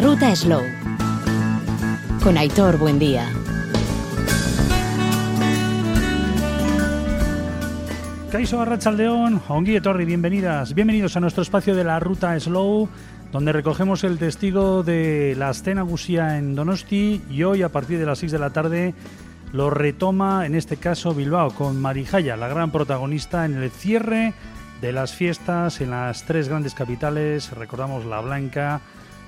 ruta Slow. Con Aitor Buendía. Caiso Arrachaldeón, Onguille Torri, bienvenidas, bienvenidos a nuestro espacio de la ruta Slow, donde recogemos el testigo de la escena gusía en Donosti y hoy a partir de las 6 de la tarde lo retoma en este caso Bilbao con Marijaya, la gran protagonista en el cierre de las fiestas en las tres grandes capitales, recordamos La Blanca,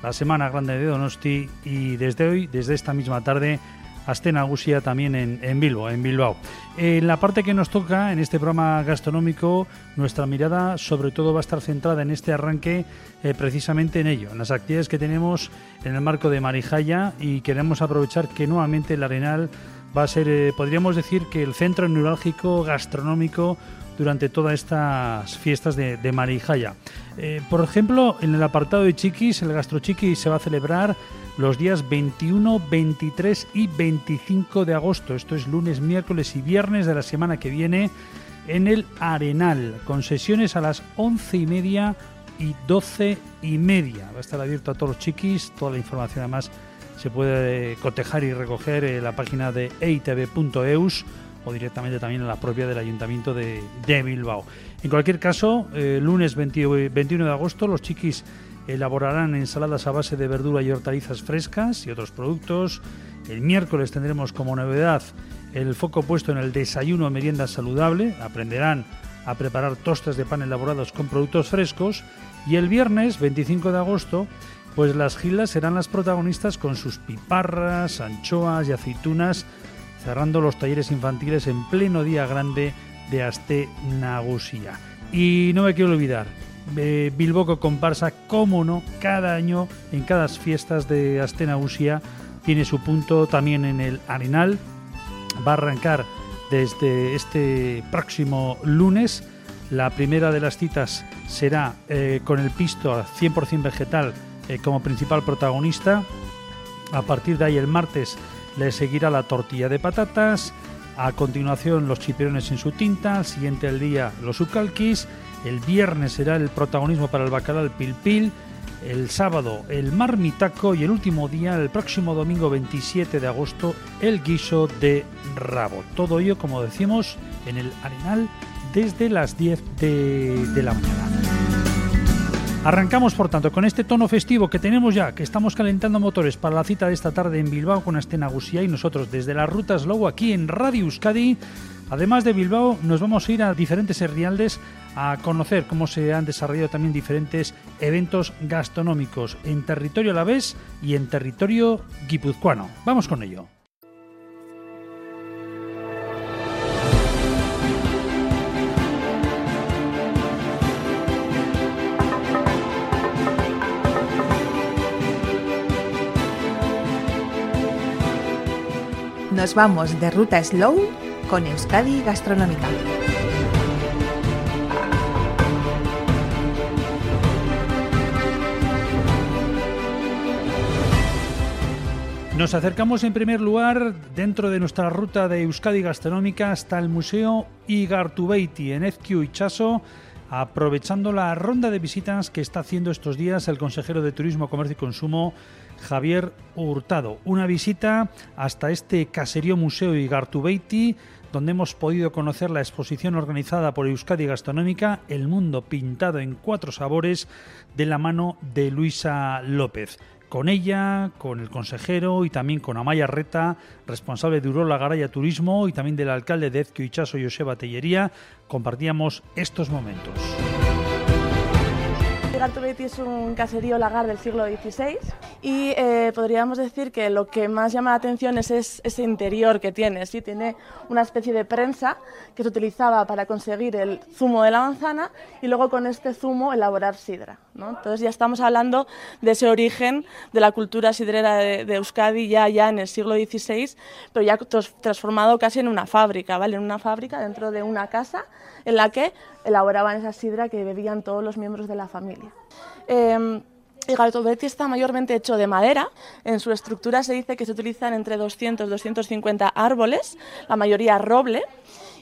la Semana Grande de Donosti y desde hoy, desde esta misma tarde, Astena Gusia también en, Bilbao, en Bilbao. En la parte que nos toca, en este programa gastronómico, nuestra mirada sobre todo va a estar centrada en este arranque eh, precisamente en ello, en las actividades que tenemos en el marco de Marijaya y queremos aprovechar que nuevamente el Arenal va a ser, eh, podríamos decir que el centro neurálgico gastronómico durante todas estas fiestas de, de Marijaya. Eh, por ejemplo, en el apartado de Chiquis, el Gastro Chiquis se va a celebrar los días 21, 23 y 25 de agosto. Esto es lunes, miércoles y viernes de la semana que viene en el Arenal, con sesiones a las 11 y media y 12 y media. Va a estar abierto a todos los chiquis, toda la información además se puede cotejar y recoger en la página de eitv.eus o directamente también en la propia del Ayuntamiento de, de Bilbao. En cualquier caso, eh, lunes 20, 21 de agosto los chiquis elaborarán ensaladas a base de verdura y hortalizas frescas y otros productos. El miércoles tendremos como novedad el foco puesto en el desayuno o merienda saludable. Aprenderán a preparar tostas de pan elaborados con productos frescos. Y el viernes 25 de agosto, pues las gilas serán las protagonistas con sus piparras, anchoas y aceitunas, cerrando los talleres infantiles en pleno día grande de Aste Nagusia. Y no me quiero olvidar, eh, Bilboco comparsa, cómo no, cada año en cada fiestas de Astena Usia tiene su punto también en el Arenal. Va a arrancar desde este próximo lunes. La primera de las citas será eh, con el pisto 100% vegetal eh, como principal protagonista. A partir de ahí el martes le seguirá la tortilla de patatas. A continuación los chipirones en su tinta. Al siguiente del día los ucalquis el viernes será el protagonismo para el bacalao pil pil. El sábado el marmitaco y el último día, el próximo domingo 27 de agosto, el guiso de rabo. Todo ello, como decimos, en el Arenal desde las 10 de, de la mañana. Arrancamos, por tanto, con este tono festivo que tenemos ya, que estamos calentando motores para la cita de esta tarde en Bilbao con Astena Gusía y nosotros desde las rutas Low aquí en Radio Euskadi. Además de Bilbao, nos vamos a ir a diferentes herrialdes a conocer cómo se han desarrollado también diferentes eventos gastronómicos en territorio alavés y en territorio guipuzcoano. Vamos con ello. Nos vamos de ruta slow con Euskadi Gastronómica. Nos acercamos en primer lugar dentro de nuestra ruta de Euskadi Gastronómica hasta el Museo Igartubeiti en Ezkiu Chaso, aprovechando la ronda de visitas que está haciendo estos días el consejero de Turismo, Comercio y Consumo, Javier Hurtado. Una visita hasta este caserío Museo Igartubeiti, donde hemos podido conocer la exposición organizada por Euskadi Gastronómica, El Mundo Pintado en Cuatro Sabores, de la mano de Luisa López con ella, con el consejero y también con Amaya Reta, responsable de Urola Garaya Turismo y también del alcalde de Ezquio Ichaso, Joseba Tellería, compartíamos estos momentos. Gartubeiti es un caserío lagar del siglo XVI y eh, podríamos decir que lo que más llama la atención es, es ese interior que tiene. ¿sí? Tiene una especie de prensa que se utilizaba para conseguir el zumo de la manzana y luego con este zumo elaborar sidra. ¿No? Entonces ya estamos hablando de ese origen de la cultura sidrera de, Euskadi ya, ya en el siglo XVI, pero ya transformado casi en una fábrica, ¿vale? En una fábrica dentro de una casa en la que elaboraban esa sidra que bebían todos los miembros de la familia. Eh, el Gartobetti está mayormente hecho de madera. En su estructura se dice que se utilizan entre 200 y 250 árboles, la mayoría roble.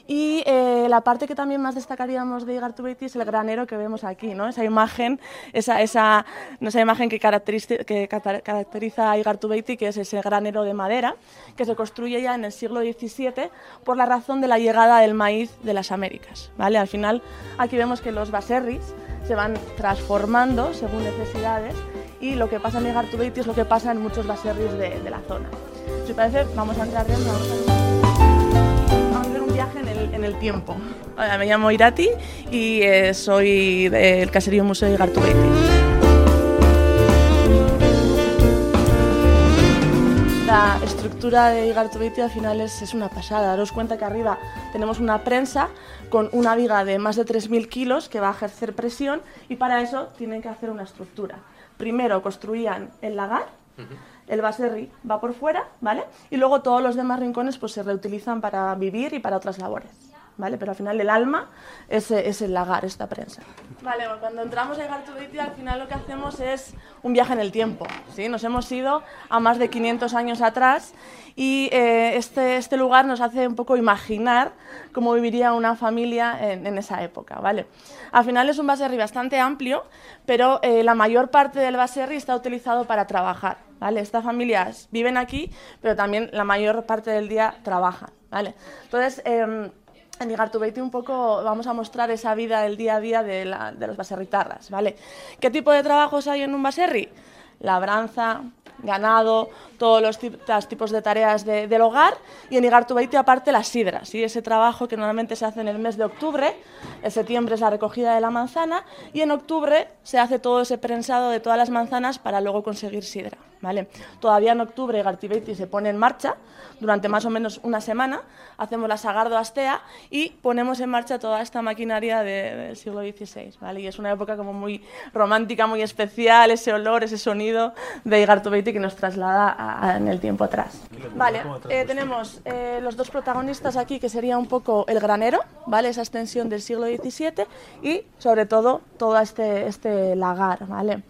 Y eh, la parte que también más destacaríamos de Igartubeti es el granero que vemos aquí, ¿no? esa imagen, esa, esa, esa imagen que caracteriza, que caracteriza a Igartubeti, que es ese granero de madera, que se construye ya en el siglo XVII por la razón de la llegada del maíz de las Américas. ¿vale? Al final, aquí vemos que los baserris se van transformando según necesidades y lo que pasa en Igartubeti es lo que pasa en muchos baserris de, de la zona. Si parece, vamos a entrar dentro. Viaje en el, en el tiempo. Hola, me llamo Irati y eh, soy del Caserío Museo de Igartubeti. La estructura de Igartubeti al final es, es, una pasada. Daros cuenta que arriba tenemos una prensa con una viga de más de 3.000 kilos que va a ejercer presión y para eso tienen que hacer una estructura. Primero construían el lagar, uh -huh. El baserri va por fuera, ¿vale? Y luego todos los demás rincones pues se reutilizan para vivir y para otras labores. ¿Vale? Pero al final el alma es, es el lagar, esta prensa. Vale, cuando entramos a Igartubeti al final lo que hacemos es un viaje en el tiempo, ¿sí? Nos hemos ido a más de 500 años atrás y eh, este, este lugar nos hace un poco imaginar cómo viviría una familia en, en esa época, ¿vale? Al final es un baserri bastante amplio, pero eh, la mayor parte del baserri está utilizado para trabajar, Estas familias viven aquí, pero también la mayor parte del día trabajan. Entonces, eh, en Igartubeti un poco vamos a mostrar esa vida del día a día de, la, de los baserritarras, ¿vale? ¿Qué tipo de trabajos hay en un baserri? Labranza, ganado, todos los tipos de tareas de, del hogar y en Igartubeti aparte las sidras, ese trabajo que normalmente se hace en el mes de octubre, en septiembre es la recogida de la manzana y en octubre se hace todo ese prensado de todas las manzanas para luego conseguir sidra. ¿Vale? Todavía en octubre Igartubeti se pone en marcha, durante más o menos una semana, hacemos la Sagardo Astea y ponemos en marcha toda esta maquinaria de, del siglo XVI. ¿vale? Y es una época como muy romántica, muy especial, ese olor, ese sonido de Igartubeti que nos traslada a, a, en el tiempo atrás. Vale, eh, tenemos eh, los dos protagonistas aquí, que sería un poco el granero, ¿vale? esa extensión del siglo XVII, y sobre todo todo este, este lagar. ¿vale?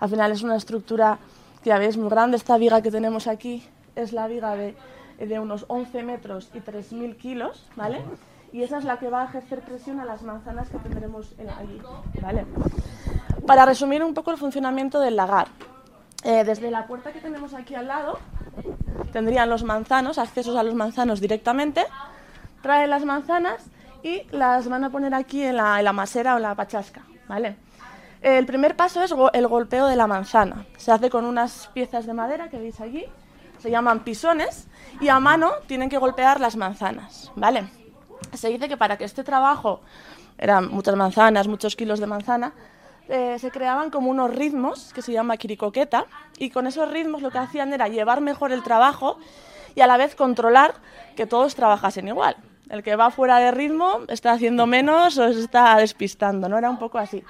Al final es una estructura ya veis muy grande, esta viga que tenemos aquí es la viga de, de unos 11 metros y 3.000 kilos, ¿vale? y esa es la que va a ejercer presión a las manzanas que tendremos allí. ¿vale? Para resumir un poco el funcionamiento del lagar, eh, desde la puerta que tenemos aquí al lado, tendrían los manzanos, accesos a los manzanos directamente, traen las manzanas y las van a poner aquí en la, en la masera o la pachasca, ¿vale? El primer paso es el golpeo de la manzana. Se hace con unas piezas de madera que veis allí, se llaman pisones, y a mano tienen que golpear las manzanas, ¿vale? Se dice que para que este trabajo, eran muchas manzanas, muchos kilos de manzana, eh, se creaban como unos ritmos que se llama quiricoqueta y con esos ritmos lo que hacían era llevar mejor el trabajo y a la vez controlar que todos trabajasen igual. El que va fuera de ritmo está haciendo menos o se está despistando, ¿no? Era un poco así.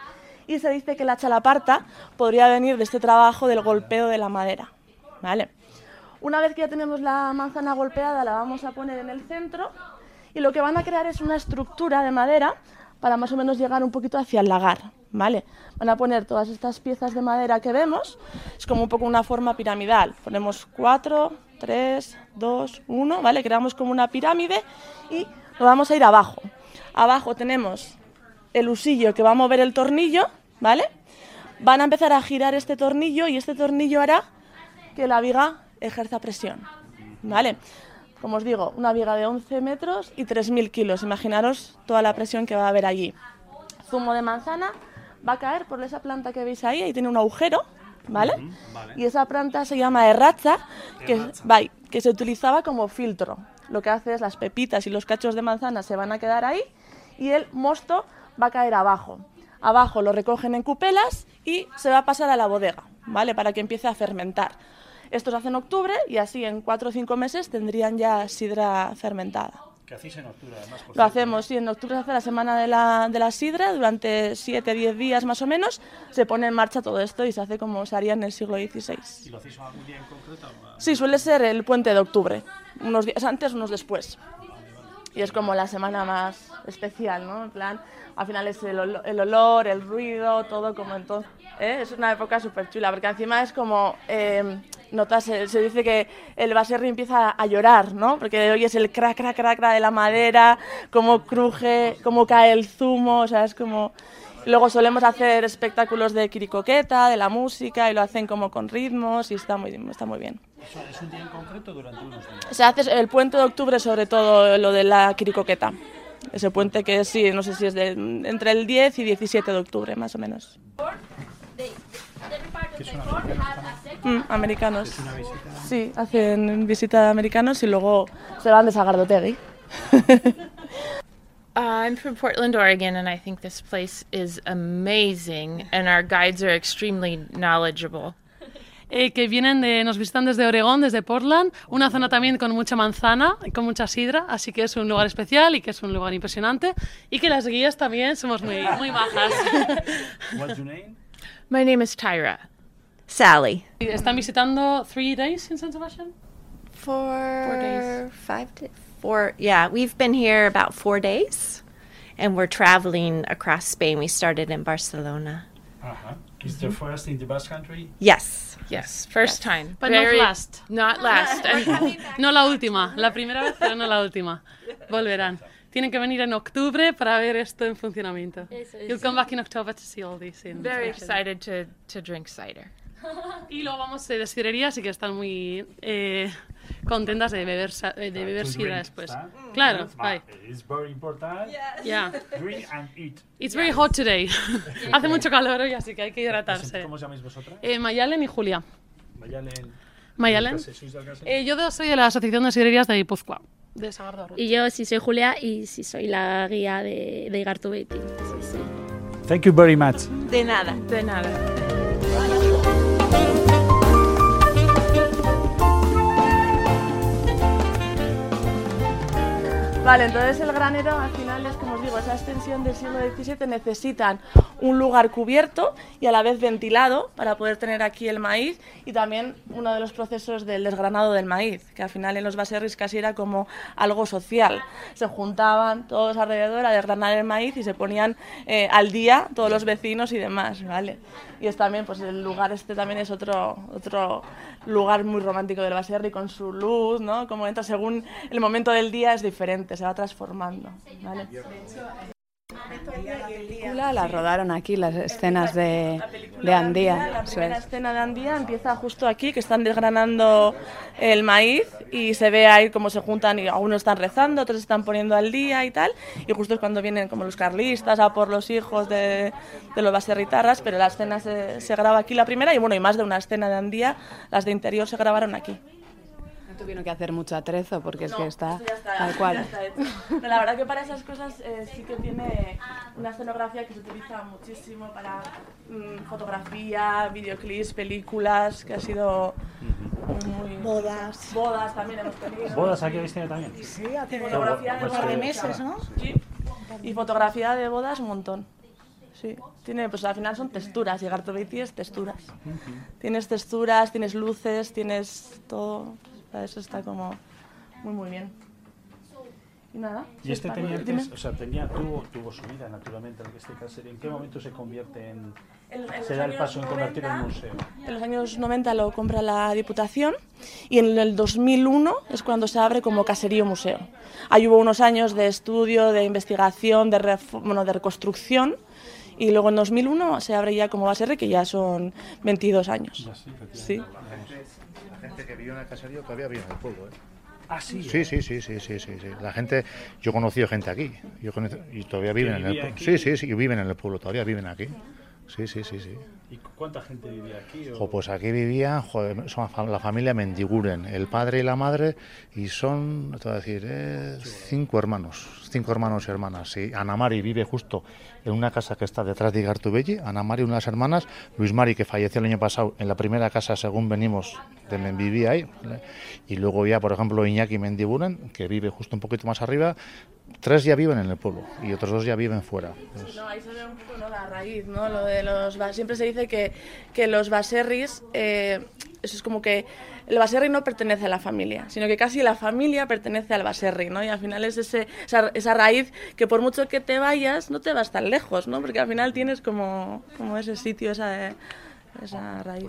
Y se dice que la chalaparta podría venir de este trabajo del golpeo de la madera, ¿vale? Una vez que ya tenemos la manzana golpeada, la vamos a poner en el centro y lo que van a crear es una estructura de madera para más o menos llegar un poquito hacia el lagar, ¿vale? Van a poner todas estas piezas de madera que vemos, es como un poco una forma piramidal. Ponemos 4, 3, 2, 1, ¿vale? Creamos como una pirámide y nos vamos a ir abajo. Abajo tenemos el usillo que va a mover el tornillo, ¿vale? Van a empezar a girar este tornillo y este tornillo hará que la viga ejerza presión, ¿vale? Como os digo, una viga de 11 metros y 3.000 kilos. Imaginaros toda la presión que va a haber allí. Zumo de manzana va a caer por esa planta que veis ahí, ahí tiene un agujero, ¿vale? Uh -huh, vale. Y esa planta se llama erracha, que, que se utilizaba como filtro. Lo que hace es las pepitas y los cachos de manzana se van a quedar ahí y el mosto va a caer abajo. Abajo lo recogen en cupelas y se va a pasar a la bodega, ¿vale? Para que empiece a fermentar. Esto se hace en octubre y así en cuatro o cinco meses tendrían ya sidra fermentada. ¿Qué hacéis en octubre además? Lo hacemos, sí, en octubre se hace la semana de la, de la sidra, durante 7, 10 días más o menos, se pone en marcha todo esto y se hace como se haría en el siglo XVI. ¿Y lo hacéis algún día en concreto? Sí, suele ser el puente de octubre, unos días antes, unos después. Y es como la semana más especial, ¿no? En plan, al final es el, ol el olor, el ruido, todo como entonces. ¿eh? Es una época súper chula, porque encima es como... Eh, notas, se, se dice que el baserri empieza a llorar, ¿no? Porque oyes el crack, crack, crack crack de la madera, cómo cruje, cómo cae el zumo, o sea, es como... Luego solemos hacer espectáculos de quiricoqueta, de la música, y lo hacen como con ritmos, y está muy, está muy bien. ¿Eso es un día en concreto durante unos días? Se hace el puente de octubre, sobre todo lo de la quiricoqueta. Ese puente que sí, no sé si es de, entre el 10 y 17 de octubre, más o menos. ¿Qué son americanos? Mm, americanos. ¿Es una visita? Sí, hacen visita de americanos y luego se van de Sagardotegui. Uh, I'm from Portland, Oregon, and I think this place is amazing, and our guides are extremely knowledgeable. eh, que vienen de, nos visitan desde Oregón, desde Portland, una zona también con mucha manzana y con mucha sidra, así que es un lugar especial y que es un lugar impresionante y que las guías también somos muy, muy majas. What's your name? My name is Tyra. Sally. Están visitando three days in San Sebastian. For days. Five days. Four. Yeah, we've been here about four days, and we're traveling across Spain. We started in Barcelona. Ajá. Is the first in the Basque Country? Yes. Yes, first time. But not Very- last. Not last. No la última, la primera vez, pero no la última. Volverán. Tienen que venir en octubre para ver esto en funcionamiento. You'll come back in October to see all this in very excited to, to drink cider. Y luego vamos de destilería, así que están muy eh, contentas de beber, eh, de beber To sidra después. ¿está? Claro, Ah, ay, It's very important. yeah. Drink and eat. It's very hot today. Hace mucho calor hoy, así que hay que hidratarse. ¿Cómo os llamáis vosotras? Eh, Mayalen y Julia. Mayalen. Mayalen. Eh, yo soy de la Asociación de Sidrerías de Guipúzcoa, de Sagardo. Y yo sí soy Julia y sí soy la guía de, de Igartubeti. Sí, sí. Thank you very much. De nada. De nada. Vale, entonces el granero es, como os digo, esa extensión del siglo XVII necesitan un lugar cubierto y a la vez ventilado para poder tener aquí el maíz y también uno de los procesos del desgranado del maíz, que al final en los baserris casi era como algo social. Se juntaban todos alrededor a desgranar el maíz y se ponían eh, al día todos los vecinos y demás, ¿vale? Y es también, pues el lugar este también es otro, otro lugar muy romántico del baserri con su luz, ¿no? Como entra según el momento del día es diferente, se va transformando, ¿vale? Película la rodaron aquí, las escenas de, de Andía. La primera es. escena de Andía empieza justo aquí, que están desgranando el maíz y se ve ahí cómo se juntan y algunos están rezando, otros están poniendo al día y tal. Y justo es cuando vienen como los carlistas a por los hijos de, de los baserritarras, pero la escena se, se graba aquí la primera y bueno, y más de una escena de Andía, las de interior se grabaron aquí. Tuvieron que hacer mucho atrezo porque es que está Esto ya está- tal ya cual. está hecho. Pero la verdad que para esas cosas eh, sí que tiene una escenografía que se utiliza muchísimo para mm, fotografía, videoclips, películas, que ha sido muy... Bodas. Bodas también hemos tenido. ¿Bodas aquí habéis tenido también? Sí, hace de Pues bodas. que- meses, ¿no? Sí. Y fotografía de bodas un montón. Sí, tiene, pues al final son texturas, llegar Gartobiti es texturas. Tienes texturas, tienes luces, tienes todo. Eso está como muy muy bien. Y nada. Y este tenía antes, o sea, tenía, tuvo, tuvo su vida naturalmente, en este caso. ¿En qué momento se convierte en, En- en se da el paso en convertirlo en 90, museo? En los años 90 lo compra la Diputación y en el 2001 es cuando se abre como caserío museo. Ahí hubo unos años de estudio, de investigación, de, bueno, de reconstrucción y luego en 2001 se abre ya como base que ya son 22 años. Ya sí. Sí. Gente que vivió en el caserío todavía vive en el pueblo, ¿eh? Ah, sí. Sí, sí, sí, sí, sí, sí, sí. La gente, yo he conocido gente aquí, yo conocí- y todavía viven en el vivía pueblo. Sí, sí, sí, y viven en el pueblo, todavía viven aquí. Sí, sí, sí, sí. ¿Y cuánta gente vivía aquí? o- pues aquí joder, son la familia Mendiguren, el padre y la madre, y son, te voy a decir, eh, cinco hermanos, cinco hermanos y hermanas. Sí, Ana Mari vive justo en una casa que está detrás de Igartubelli, Ana Mari, una de hermanas, Luis Mari, que falleció el año pasado en la primera casa, según venimos, de Men- vivía ahí, y luego ya, por ejemplo, Iñaki Mendiguren, que vive justo un poquito más arriba, tres ya viven en el pueblo, y otros dos ya viven fuera. No, ahí se ve un poco ¿no? la raíz, ¿no? Lo de los siempre se dice que, que los baserris, eh, eso es como que el baserri no pertenece a la familia, sino que casi la familia pertenece al baserri, ¿no? Y al final es ese, esa, esa raíz que por mucho que te vayas, no te vas tan lejos, ¿no? Porque al final tienes como, como ese sitio, esa esa raíz.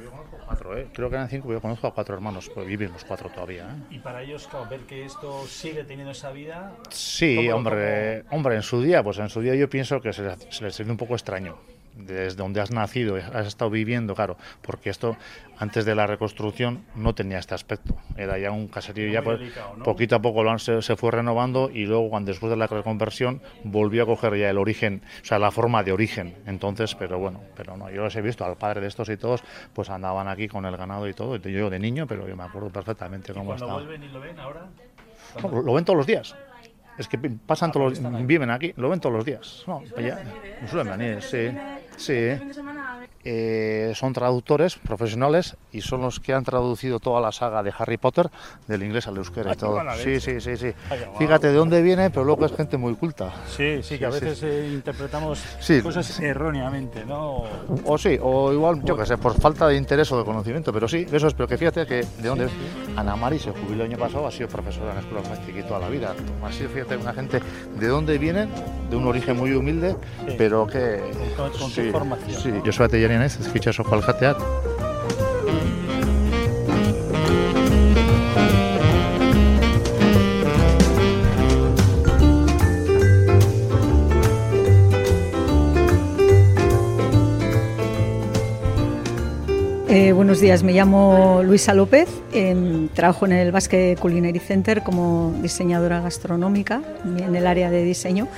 Cuatro, ¿eh? Creo que eran cinco, yo conozco a cuatro hermanos, pues viven los cuatro todavía. ¿eh? Y para ellos, claro, ver que esto sigue teniendo esa vida. Sí, ¿cómo- hombre, hombre, en su día, pues en su día yo pienso que se les, se les siente un poco extraño. Desde donde has nacido, has estado viviendo, claro, porque esto antes de la reconstrucción no tenía este aspecto. Era ya un caserío, ya pues, delicado, ¿no? poquito a poco lo han- se, se fue renovando y luego, cuando después de la reconversión, volvió a coger ya el origen, o sea, la forma de origen. Entonces, pero bueno, pero no, yo los he visto, al padre de estos y todos, pues andaban aquí con el ganado y todo, yo de niño, pero yo me acuerdo perfectamente cómo estaba. vuelven y lo ven ahora. Lo, lo ven todos los días. Es que pasan todos los viven aquí, lo ven todos los días. No, ya- suelen venir, sí. Sí. Eh, son traductores profesionales y son los que han traducido toda la saga de Harry Potter del inglés al euskera y qué todo. Sí, sí, sí, sí. Ay. Fíjate de dónde viene, pero luego es gente muy culta. Sí, sí, que a veces eh, interpretamos cosas erróneamente, ¿no? O sí, o igual, yo qué sé, por falta de interés o de conocimiento, pero sí, eso es, pero que fíjate que de dónde Ana Mari se jubiló el año pasado, ha sido profesora en la escuela y toda la vida. Así, fíjate, una gente de dónde vienen, de un origen muy humilde, Sí. pero que... Con- con sí, formación, Sí, yo soy atelier ez fitxaso alkateak. Eh, buenos días, me llamo Luisa López, em, trabajo en el Basque Culinary Center como diseñadora gastronómica en el área de diseño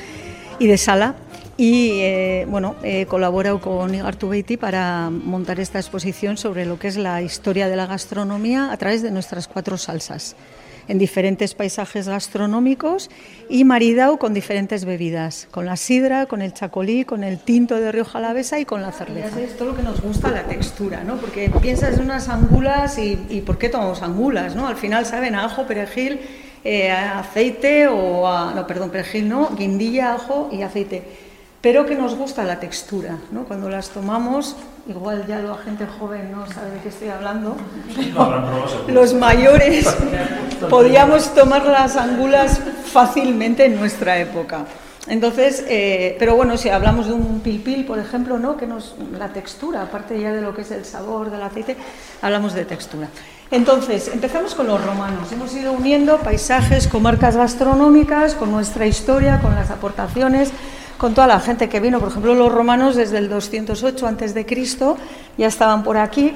y de sala. Y eh, bueno, he con Igartu para montar esta exposición sobre lo que es la historia de la gastronomía a través de nuestras cuatro salsas en diferentes paisajes gastronómicos y maridao con diferentes bebidas, con la sidra, con el chacolí, con el tinto de Rioja Alavesa y con la cerveza. Es todo lo que nos gusta la textura, ¿no? Porque piensas en unas angulas y, y ¿por qué tomamos angulas, no? Al final saben a ajo, perejil, eh, a aceite o a, no, perdón, perejil no, guindilla, ajo y aceite. Pero que nos gusta la textura, ¿no? Cuando las tomamos, igual ya la gente joven no sabe de qué estoy hablando, los mayores podíamos tomar las angulas fácilmente en nuestra época. Entonces, eh, pero bueno, si hablamos de un pilpil, por ejemplo, ¿no? que nos, la textura, aparte ya de lo que es el sabor del aceite, hablamos de textura. Entonces, empezamos con los romanos. Hemos ido uniendo paisajes, comarcas gastronómicas, con nuestra historia, con las aportaciones, con toda la gente que vino. Por ejemplo, los romanos desde el 208 antes de Cristo ya estaban por aquí.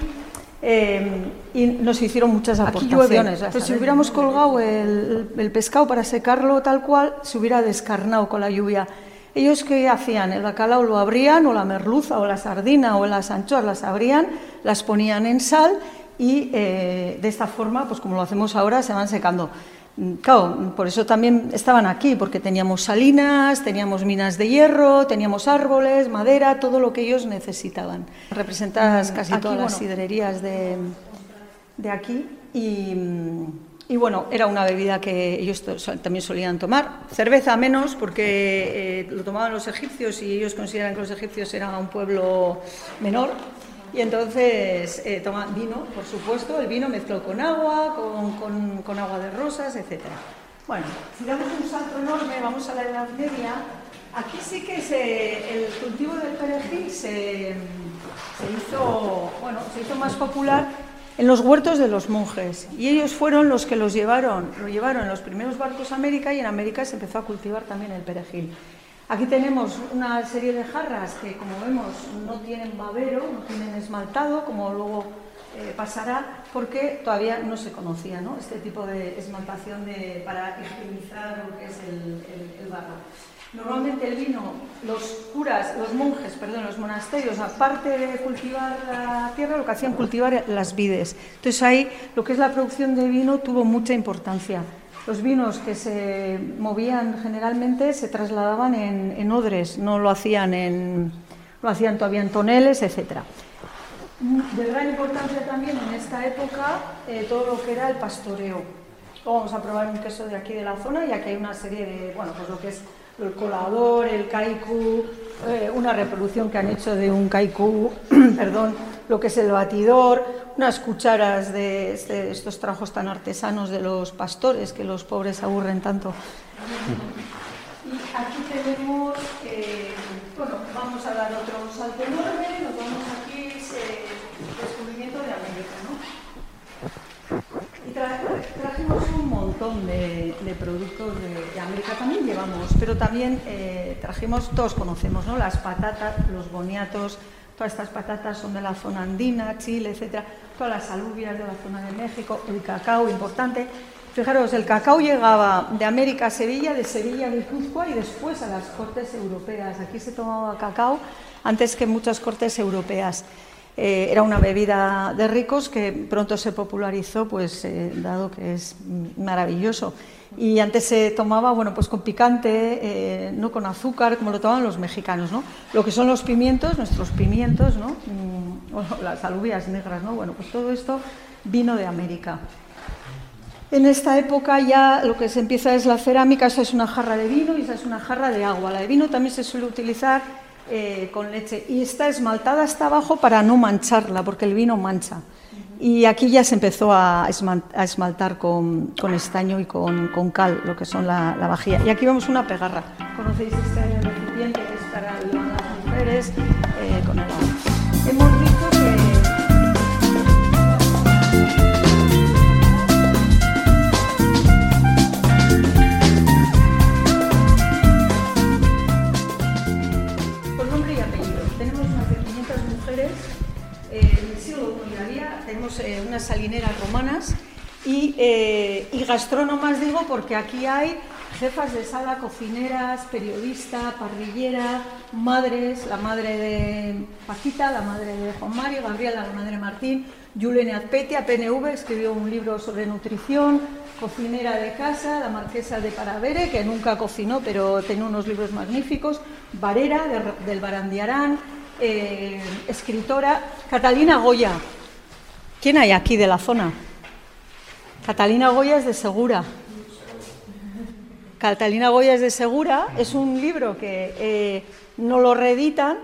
eh, y nos hicieron muchas aportaciones. llueve. Pues si hubiéramos colgado el, el pescado para secarlo tal cual, se hubiera descarnado con la lluvia. Ellos qué hacían? El bacalao lo abrían, o la merluza, o la sardina, o las anchoas las abrían, las ponían en sal y eh, de esta forma, pues como lo hacemos ahora, se van secando. Mm, Claro, por eso también estaban aquí, porque teníamos salinas, teníamos minas de hierro, teníamos árboles, madera, todo lo que ellos necesitaban. Representadas casi Aquí, todas las sidrerías de, de aquí y, y, bueno, era una bebida que ellos también solían tomar. Cerveza menos porque eh, lo tomaban los egipcios y ellos consideran que los egipcios eran un pueblo menor. Y entonces eh, tomaban vino, por supuesto, el vino mezclado con agua, con, agua de rosas, etc. Bueno, si damos un salto enorme, vamos a la Edad Media. Aquí sí que el cultivo del perejil se, se hizo, bueno, se hizo más popular en los huertos de los monjes y ellos fueron los que los llevaron, lo llevaron en los primeros barcos a América y en América se empezó a cultivar también el perejil. Aquí tenemos una serie de jarras que, como vemos, no tienen babero, no tienen esmaltado, como luego eh, pasará, porque todavía no se conocía ¿no? este tipo de esmaltación de, para higienizar lo que es el, el- barro. Normalmente el vino, los curas, los monjes, perdón, los monasterios, aparte de cultivar la tierra, lo que hacían cultivar las vides. Entonces ahí lo que es la producción de vino tuvo mucha importancia. Los vinos que se movían generalmente se trasladaban en, en odres, no lo hacían en, lo hacían todavía en toneles, etcétera. De gran importancia también en esta época eh, todo lo que era el pastoreo. Vamos a probar un queso de aquí de la zona y aquí hay una serie de, bueno, pues lo que es el colador, el kaiku, eh, una reproducción que han hecho de un kaiku, perdón, lo que es el batidor, unas cucharas de, este, estos trabajos tan artesanos de los pastores que los pobres aburren tanto. Y aquí tenemos, eh, bueno, vamos a dar otro salto enorme, nos vamos aquí, es el descubrimiento de América, ¿no? Y trajimos un montón de, productos de, América, también llevamos, pero también eh, trajimos, todos conocemos, ¿no? Las patatas, los boniatos, todas estas patatas son de la zona andina, Chile, etcétera, todas las alubias de la zona de México, el cacao importante. Fijaros, el cacao llegaba de América a Sevilla, de Sevilla a Guipúzcoa y después a las cortes europeas. Aquí se tomaba cacao antes que muchas cortes europeas. Eh, era una bebida de ricos que pronto se popularizó, pues eh, dado que es maravilloso. Y antes se tomaba, bueno, pues con picante, eh, no con azúcar, como lo tomaban los mexicanos, ¿no? Lo que son los pimientos, nuestros pimientos, ¿no? Mm, las alubias negras, ¿no? Bueno, pues todo esto vino de América. En esta época ya lo que se empieza es la cerámica, esa es una jarra de vino y esa es una jarra de agua. La de vino también se suele utilizar eh, con leche y está esmaltada hasta abajo para no mancharla, porque el vino mancha. Y aquí ya se empezó a esmaltar con, estaño y con, cal, lo que son la, vajilla. Y aquí vemos una pegarra. ¿Conocéis este recipiente que es para las mujeres eh, y, gastrónomas, digo, porque aquí hay jefas de sala, cocineras, periodista, parrillera, madres, la madre de Paquita, la madre de Juan Mario, Gabriela, la madre de Martín, Yulene Azpetia, PNV, escribió un libro sobre nutrición, cocinera de casa, la marquesa de Paravere, que nunca cocinó, pero tiene unos libros magníficos, Varera, del Barandiarán, eh, escritora, Catalina Goya, ¿Quién hay aquí de la zona? Catalina Goya es de Segura. Catalina Goya es de Segura, es un libro que eh, no lo reeditan,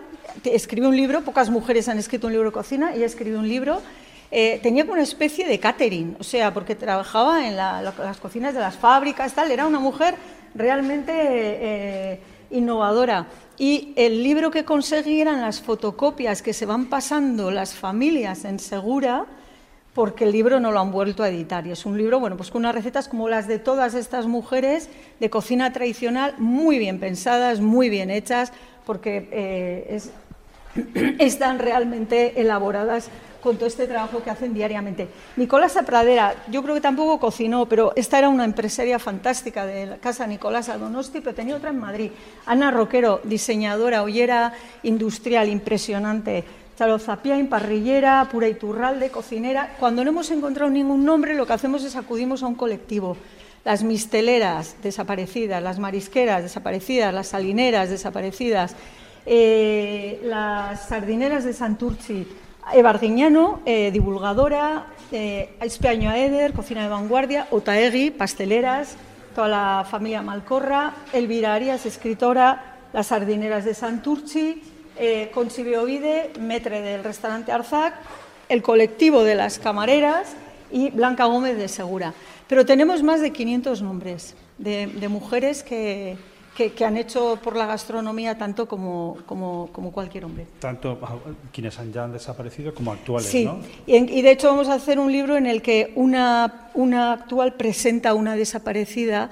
escribe un libro, pocas mujeres han escrito un libro de cocina, ella escribió un libro, eh, tenía una especie de catering, o sea, porque trabajaba en las cocinas de las fábricas, tal, era una mujer realmente eh, innovadora. Y el libro que conseguí eran las fotocopias que se van pasando las familias en Segura, porque el libro no lo han vuelto a editar. Y es un libro, bueno, pues con unas recetas como las de todas estas mujeres de cocina tradicional, muy bien pensadas, muy bien hechas, porque eh, están realmente elaboradas con todo este trabajo que hacen diariamente. Nicolás Pradera, yo creo que tampoco cocinó, pero esta era una empresaria fantástica de la casa Nicolás Adonosti, pero tenía otra en Madrid. Ana Roquero, diseñadora, ollera industrial, impresionante en parrillera, pura iturralde, cocinera. Cuando no hemos encontrado ningún nombre, lo que hacemos es acudimos a un colectivo. Las misteleras desaparecidas, las marisqueras desaparecidas, las salineras desaparecidas, eh, las sardineras de Santurci, Ebardiñano, eh, divulgadora, eh, Espeaño Eder, cocina de vanguardia, Otaegui, pasteleras, toda la familia Malcorra, Elvira Arias, escritora, las sardineras de Santurci, eh, Ovide, metre del restaurante Arzac, el colectivo de las camareras y Blanca Gómez de Segura. Pero tenemos más de 500 nombres de, mujeres que, que, han hecho por la gastronomía tanto como, como, como, cualquier hombre. Tanto quienes han, ya han desaparecido como actuales, sí. Y, y, de hecho vamos a hacer un libro en el que una, una actual presenta una desaparecida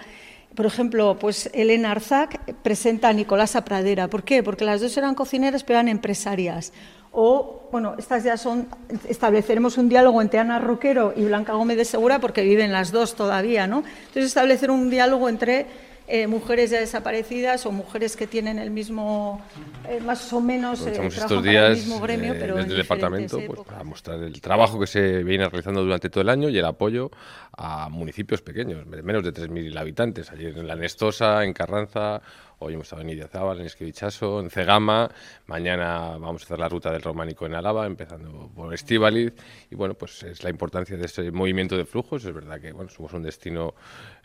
por ejemplo, pues Elena Arzac presenta a Nicolasa Pradera. ¿Por qué? Porque las dos eran cocineras pero eran empresarias. O, bueno, estas ya son, estableceremos un diálogo entre Ana Roquero y Blanca Gómez de Segura porque viven las dos todavía, ¿no? Entonces establecer un diálogo entre eh, mujeres ya desaparecidas o mujeres que tienen el mismo, eh, más o menos, eh, estos días, el mismo gremio, pero desde el departamento pues, para mostrar el trabajo que se viene realizando durante todo el año y el apoyo a municipios pequeños, menos de 3.000 habitantes, allí en La Nestosa, en Carranza Hoy hemos estado en Idiazábal, en Esquivichaso, en Cegama. Mañana vamos a hacer la ruta del románico en Álava, empezando por Estíbaliz. Y bueno, pues es la importancia de ese movimiento de flujos. Es verdad que bueno, somos un destino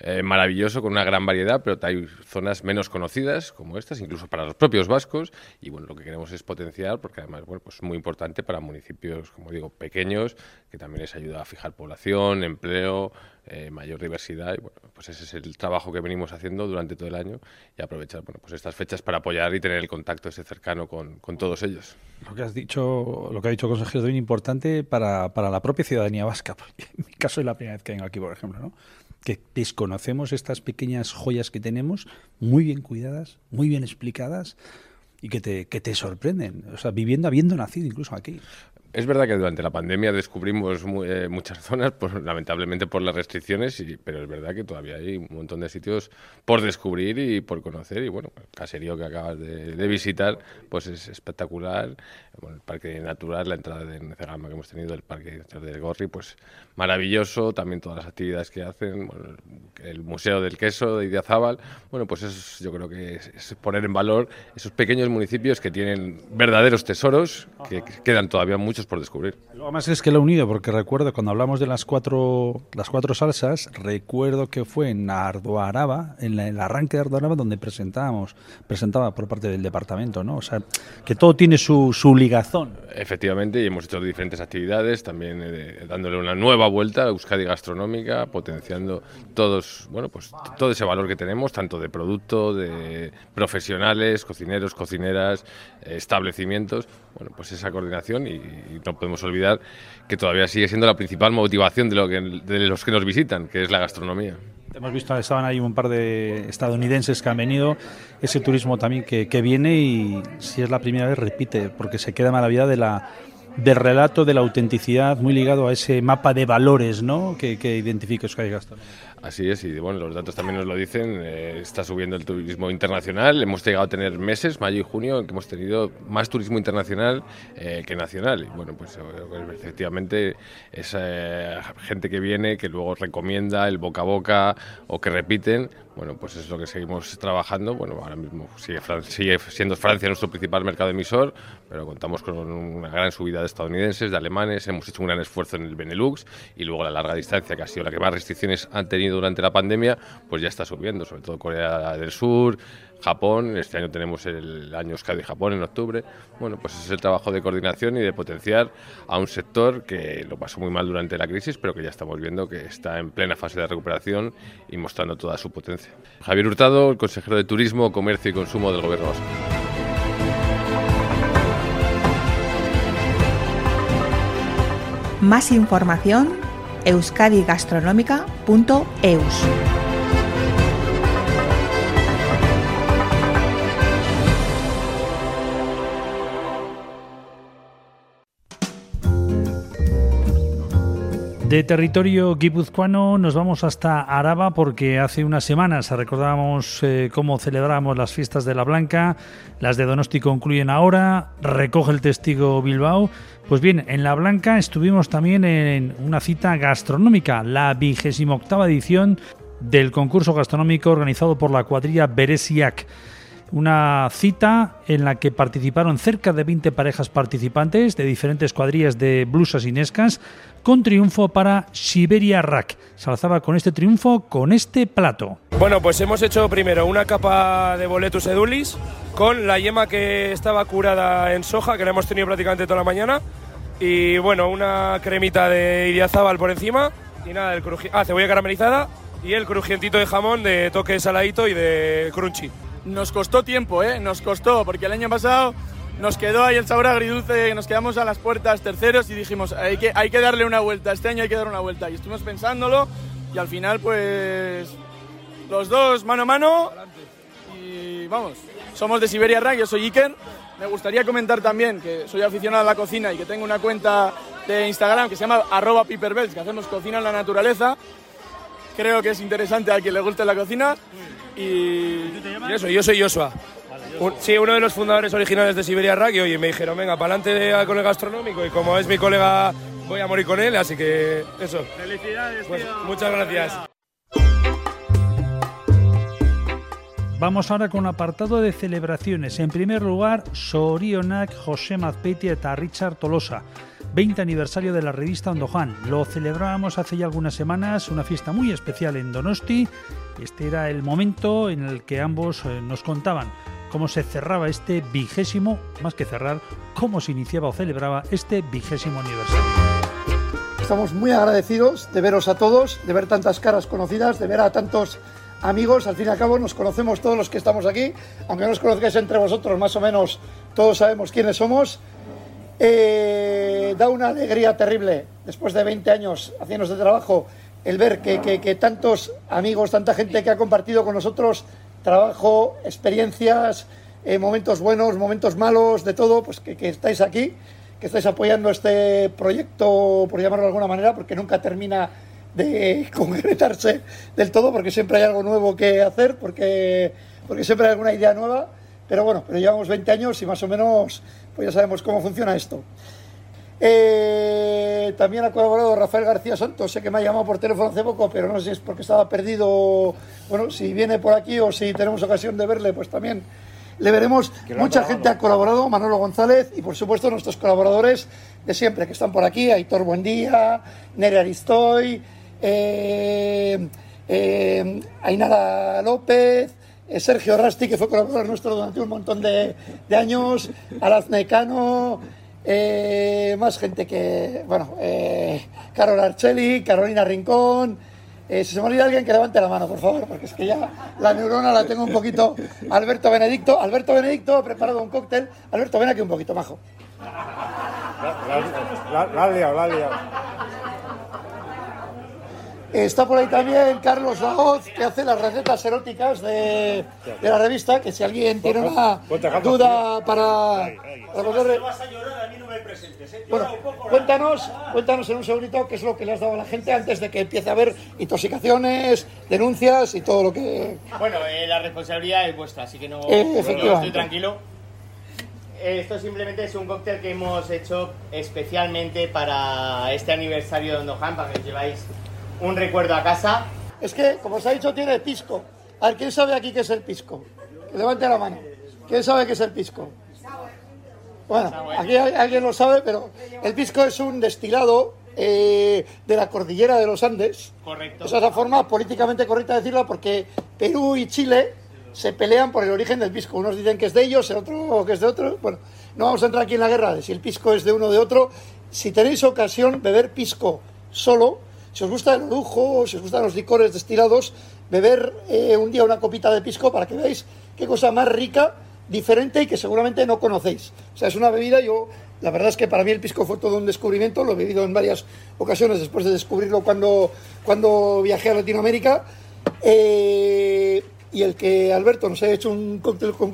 eh, maravilloso con una gran variedad, pero hay zonas menos conocidas como estas, incluso para los propios vascos. Y bueno, lo que queremos es potenciar, porque además bueno, pues es muy importante para municipios, como digo, pequeños, que también les ayuda a fijar población, empleo, eh, mayor diversidad y bueno, pues ese es el trabajo que venimos haciendo durante todo el año y aprovechar bueno, pues estas fechas para apoyar y tener el contacto ese cercano con, con todos ellos. Lo que has dicho, lo que ha dicho el consejero es muy importante para, para la propia ciudadanía vasca, en mi caso es la primera vez que vengo aquí, por ejemplo, ¿no? que desconocemos estas pequeñas joyas que tenemos, muy bien cuidadas, muy bien explicadas y que te, que te sorprenden. O sea, viviendo, habiendo nacido incluso aquí. Es verdad que durante la pandemia descubrimos eh, muchas zonas, pues, lamentablemente por las restricciones, pero es verdad que todavía hay un montón de sitios por descubrir y por conocer. Y bueno, el caserío que acabas de, visitar, pues es espectacular. el parque natural, la entrada de Necegama que hemos tenido, el parque del Gorri, pues maravilloso. También todas las actividades que hacen, el Museo del Queso de Idiazábal. Bueno, pues es, yo creo que es, poner en valor esos pequeños municipios que tienen verdaderos tesoros, que quedan todavía muchos por descubrir. Lo más es que lo he unido porque recuerdo cuando hablamos de las cuatro, las cuatro salsas, recuerdo que fue en Ardoaraba, en, el arranque de Ardoaraba, donde presentábamos, presentaba por parte del departamento, ¿no? O sea, que todo tiene su, su ligazón. Efectivamente, y hemos hecho diferentes actividades, también eh, dándole una nueva vuelta a Euskadi Gastronómica, potenciando todos, bueno, pues todo ese valor que tenemos, tanto de producto, de profesionales, cocineros, cocineras, establecimientos, bueno, pues esa coordinación y, no podemos olvidar que todavía sigue siendo la principal motivación de, lo que, los que nos visitan, que es la gastronomía. Hemos visto, estaban ahí un par de estadounidenses que han venido, ese turismo también que, viene y si es la primera vez repite, porque se queda maravillada de la del relato de la autenticidad muy ligado a ese mapa de valores ¿no? que, que identifica Euskadi. Así es, y bueno, los datos también nos lo dicen, eh, está subiendo el turismo internacional, hemos llegado a tener meses, mayo y junio, en que hemos tenido más turismo internacional eh, que nacional. Y bueno, pues, eh, efectivamente esa gente que viene, que luego recomienda el boca a boca o que repiten, bueno, pues es lo que seguimos trabajando. Bueno, ahora mismo sigue, sigue, siendo Francia nuestro principal mercado emisor, pero contamos con una gran subida de estadounidenses, de alemanes, hemos hecho un gran esfuerzo en el Benelux y luego la larga distancia, que ha sido la que más restricciones han tenido durante la pandemia, pues ya está subiendo, sobre todo Corea del Sur, Japón, este año tenemos el año Euskadi Japón en octubre. Bueno, pues es el trabajo de coordinación y de potenciar a un sector que lo pasó muy mal durante la crisis, pero que ya estamos viendo que está en plena fase de recuperación y mostrando toda su potencia. Javier Hurtado, el consejero de Turismo, Comercio y Consumo del Gobierno Vasco. Más información euskadigastronomica.eus. De territorio guipuzcoano nos vamos hasta Araba porque hace unas semanas recordábamos eh, cómo celebramos las fiestas de la Blanca, las de Donosti concluyen ahora, recoge el testigo Bilbao. Pues bien, en la Blanca estuvimos también en una cita gastronómica, la vigésima octava edición del concurso gastronómico organizado por la cuadrilla Beresiak una cita en la que participaron cerca de 20 parejas participantes de diferentes cuadrillas de blusas inescas, con triunfo para Siberia Rack. Se alzaba con este triunfo con este plato. Bueno, pues hemos hecho primero una capa de boletus edulis con la yema que estaba curada en soja, que la hemos tenido prácticamente toda la mañana, y bueno, una cremita de idiazábal por encima, y nada, el ah, cebolla caramelizada y el crujientito de jamón de toque saladito y de crunchy. Nos costó tiempo, ¿eh? Nos costó, porque el año pasado nos quedó ahí el sabor agridulce, nos quedamos a las puertas terceros y dijimos, hay que, hay que darle una vuelta, este año hay que dar una vuelta. Y estuvimos pensándolo y al final pues los dos mano a mano y vamos, somos de Siberia Rack, yo soy Iker. Me gustaría comentar también que soy aficionado a la cocina y que tengo una cuenta de Instagram que se llama arroba piperbells, que hacemos cocina en la naturaleza. Creo que es interesante a quien le guste la cocina. Y, y eso, yo soy Joshua sí, uno de los fundadores originales de Siberia Rack y me dijeron, venga, para adelante con el gastronómico y como es mi colega voy a morir con él, así que eso. Felicidades, pues, Muchas gracias. Vamos ahora con apartado de celebraciones. En primer lugar, Sorionak, José Mazpetia eta Richard Tolosa. 20 aniversario de la revista Andojan. Lo celebrábamos hace ya algunas semanas, una fiesta muy especial en Donosti. Este era el momento en el que ambos eh, nos contaban cómo se cerraba este vigésimo, más que cerrar, cómo se iniciaba o celebraba este vigésimo aniversario. Estamos muy agradecidos de veros a todos, de ver tantas caras conocidas, de ver a tantos amigos. Al fin y al cabo nos conocemos todos los que estamos aquí, aunque no os conozcáis entre vosotros, más o menos todos sabemos quiénes somos. Eh, da una alegría terrible después de 20 años haciendo este trabajo el ver que, que, tantos amigos, tanta gente que ha compartido con nosotros trabajo, experiencias, eh, momentos buenos, momentos malos, de todo, pues que, que, estáis aquí, que estáis apoyando este proyecto, por llamarlo de alguna manera, porque nunca termina de concretarse del todo, porque siempre hay algo nuevo que hacer, porque, porque siempre hay alguna idea nueva. Pero bueno, pero llevamos 20 años y más o menos pues ya sabemos cómo funciona esto. Eh, también ha colaborado Rafael García Santos, sé que me ha llamado por teléfono hace poco, pero no sé si es porque estaba perdido. Bueno, si viene por aquí o si tenemos ocasión de verle, pues también le veremos. Mucha gente ha colaborado, Manolo González y por supuesto nuestros colaboradores de siempre que están por aquí, Aitor Buendía, Nere Aristoy, eh, eh, Ainara López, Sergio Rasti, que fue colaborador nuestro durante un montón de, de años, Alaznecano, eh, más gente que, bueno, eh, Carol Arcelli, Carolina Rincón. Eh, si se me olvida alguien, que levante la mano, por favor, porque es que ya la neurona la tengo un poquito. Alberto Benedicto, Alberto Benedicto ha preparado un cóctel. Alberto, ven aquí un poquito, majo. La, la, la, Está por ahí también Carlos Laoz, que hace las recetas eróticas de, de la revista, que si alguien tiene una duda para, para poder... Bueno, cuéntanos, cuéntanos en un segundito qué es lo que le has dado a la gente antes de que empiece a haber intoxicaciones, denuncias y todo lo que... Bueno, eh, la responsabilidad es vuestra, así que no, eh, estoy tranquilo. Esto simplemente es un cóctel que hemos hecho especialmente para este aniversario de Ondohan, para que os lleváis un recuerdo a casa. Es que, como os ha dicho, tiene pisco. A ver, ¿quién sabe aquí qué es el pisco? Que levante la mano. ¿Quién sabe qué es el pisco? Bueno, aquí alguien lo sabe, pero el pisco es un destilado eh, de la cordillera de los Andes. Correcto. Esa es la forma políticamente correcta de decirlo porque Perú y Chile se pelean por el origen del pisco. Unos dicen que es de ellos, el otro que es de otro. Bueno, no vamos a entrar aquí en la guerra de si el pisco es de uno o de otro. Si tenéis ocasión, beber pisco solo si os gusta el lujo, si os gustan los licores destilados, beber eh, un día una copita de pisco para que veáis qué cosa más rica, diferente y que seguramente no conocéis. O sea, es una bebida, yo, la verdad es que para mí el pisco fue todo un descubrimiento, lo he bebido en varias ocasiones después de descubrirlo cuando, cuando viajé a Latinoamérica. Eh, y el que Alberto nos ha hecho un cóctel con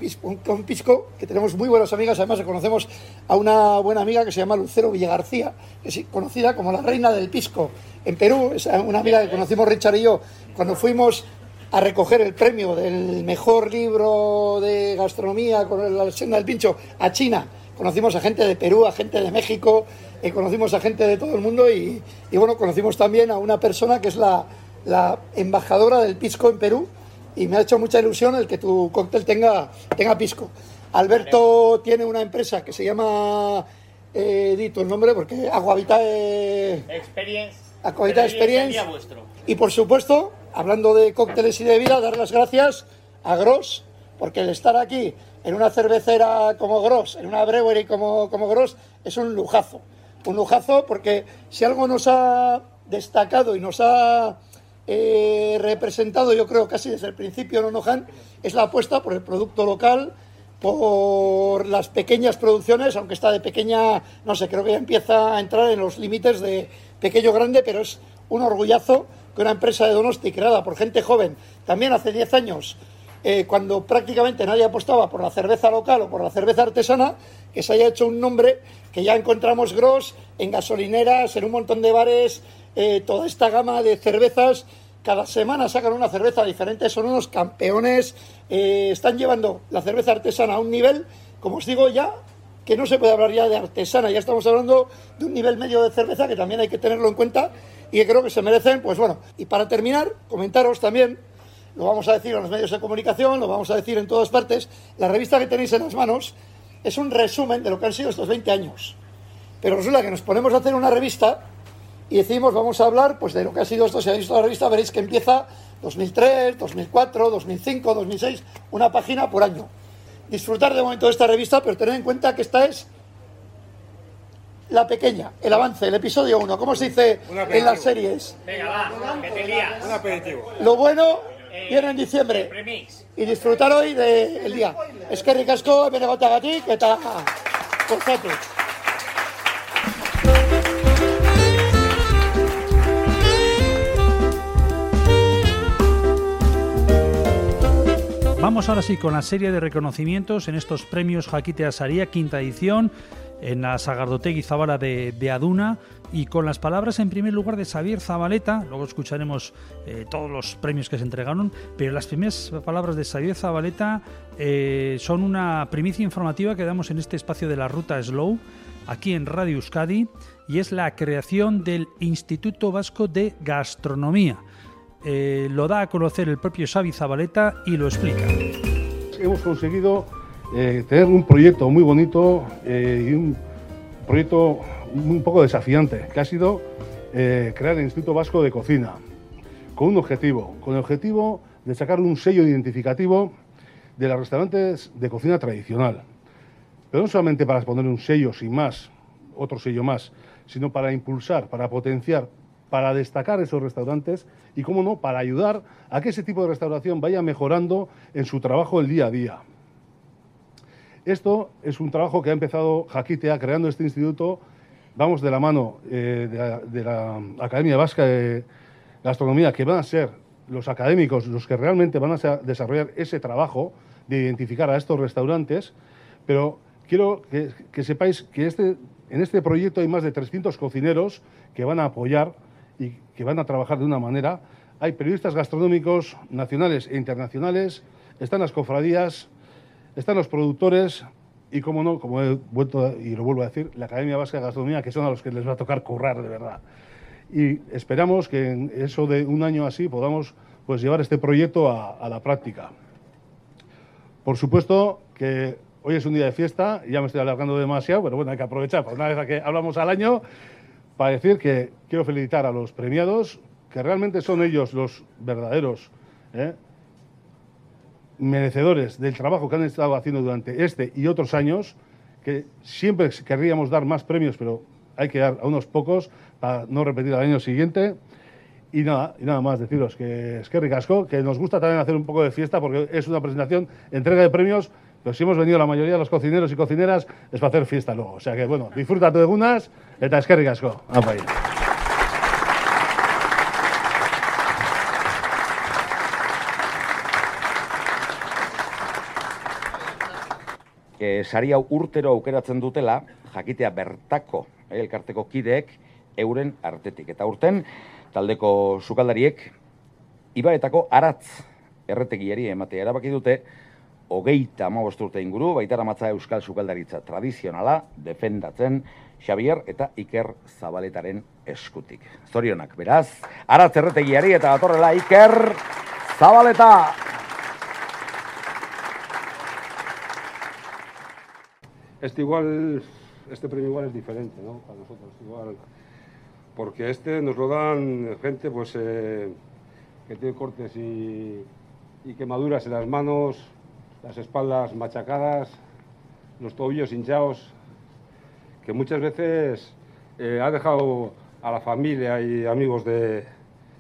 pisco, que tenemos muy buenas amigas, además conocemos a una buena amiga que se llama Lucero Villagarcía, conocida como la reina del pisco en Perú, es una amiga que conocimos Richard y yo cuando fuimos a recoger el premio del mejor libro de gastronomía con la senda del pincho a China. Conocimos a gente de Perú, a gente de México, eh, conocimos a gente de todo el mundo y, bueno, conocimos también a una persona que es la, la embajadora del pisco en Perú, y me ha hecho mucha ilusión el que tu cóctel tenga, tenga pisco. Alberto tiene una empresa que se llama, eh, dito el nombre porque Aguavita Experience. Aguavita Experience. Y por supuesto, hablando de cócteles y de vida, dar las gracias a Gross, porque el estar aquí en una cervecera como Gross, en una brewery como, como Gross, es un lujazo. Un lujazo porque si algo nos ha destacado y nos ha eh, representado, yo creo casi desde el principio en Onohan, es la apuesta por el producto local, por las pequeñas producciones, aunque está de pequeña, no sé, creo que ya empieza a entrar en los límites de pequeño grande, pero es un orgullazo que una empresa de Donosti creada por gente joven, también hace 10 años, eh, cuando prácticamente nadie apostaba por la cerveza local o por la cerveza artesana, que se haya hecho un nombre que ya encontramos Gross en gasolineras, en un montón de bares, eh, toda esta gama de cervezas. Cada semana sacan una cerveza diferente, son unos campeones, eh, están llevando la cerveza artesana a un nivel, como os digo, ya que no se puede hablar ya de artesana, ya estamos hablando de un nivel medio de cerveza que también hay que tenerlo en cuenta y que creo que se merecen, pues bueno, y para terminar, comentaros también, lo vamos a decir en los medios de comunicación, lo vamos a decir en todas partes, la revista que tenéis en las manos es un resumen de lo que han sido estos 20 años. Pero resulta que nos ponemos a hacer una revista y decimos, vamos a hablar pues, de lo que ha sido esto. Si habéis visto la revista, veréis que empieza 2003, 2004, 2005, 2006, una página por año. Disfrutar de momento de esta revista, pero tener en cuenta que esta es la pequeña, el avance, el episodio 1, ¿cómo se dice en las series? Venga, va, que te lías. Un aperitivo. Lo bueno viene en diciembre. Y disfrutar hoy del día. Es que ricasco, viene gotagatik, que está perfecto. Vamos ahora sí con la serie de reconocimientos en estos premios Jaquite Asaría, quinta edición, en la Sagardotegui Zabala de, de Aduna y con las palabras en primer lugar de Xavier Zabaleta, luego escucharemos eh, todos los premios que se entregaron, pero las primeras palabras de Xavier Zabaleta eh, son una primicia informativa que damos en este espacio de la ruta Slow, aquí en Radio Euskadi, y es la creación del Instituto Vasco de Gastronomía. Eh, lo da a conocer el propio Xavi Zabaleta y lo explica. Hemos conseguido tener un proyecto muy bonito y un proyecto un poco desafiante, que ha sido eh, crear el Instituto Vasco de Cocina, con un objetivo, con el objetivo de sacar un sello identificativo de los restaurantes de cocina tradicional. Pero no solamente para poner un sello sin más, otro sello más, sino para impulsar, para potenciar, para destacar esos restaurantes y, cómo no, para ayudar a que ese tipo de restauración vaya mejorando en su trabajo el día a día. Esto es un trabajo que ha empezado Jaquitea creando este instituto vamos de la mano eh, de, la, Academia Vasca de Gastronomía, que van a ser los académicos los que realmente van a desarrollar ese trabajo de identificar a estos restaurantes, pero quiero que, sepáis que este, en este proyecto hay más de 300 cocineros que van a apoyar y que van a trabajar de una manera. Hay periodistas gastronómicos nacionales e internacionales, están las cofradías, están los productores, y como no, como he vuelto y lo vuelvo a decir, la Academia Vasca de Gastronomía, que son a los que les va a tocar currar de verdad. Y esperamos que en eso de un año así podamos pues, llevar este proyecto a, la práctica. Por supuesto que hoy es un día de fiesta, ya me estoy alargando demasiado, pero bueno, hay que aprovechar, por una vez que hablamos al año, para decir que quiero felicitar a los premiados, que realmente son ellos los verdaderos ¿eh? merecedores del trabajo que han estado haciendo durante este y otros años, que siempre querríamos dar más premios, pero hay que dar a unos pocos para no repetir al año siguiente. Y nada, y nada más deciros que es que ricasco, que nos gusta también hacer un poco de fiesta porque es una presentación, entrega de premios, pero si hemos venido la mayoría de los cocineros y cocineras es para hacer fiesta luego. O sea que bueno, disfruta de unas, eta es que ricasco. e, sari hau urtero aukeratzen dutela, jakitea bertako eh, elkarteko kideek euren artetik. Eta urten, taldeko sukaldariek, ibaretako aratz erretegiari ematea erabaki dute, hogeita urte inguru, baita ramatza euskal sukaldaritza tradizionala, defendatzen Xavier eta Iker Zabaletaren eskutik. Zorionak, beraz, aratz erretegiari eta atorrela Iker Zabaleta! Este igual, este premio igual es diferente, ¿no? Para nosotros igual, porque este nos lo dan gente, pues, eh, que tiene cortes y, quemaduras en las manos, las espaldas machacadas, los tobillos hinchados, que muchas veces eh, ha dejado a la familia y amigos de,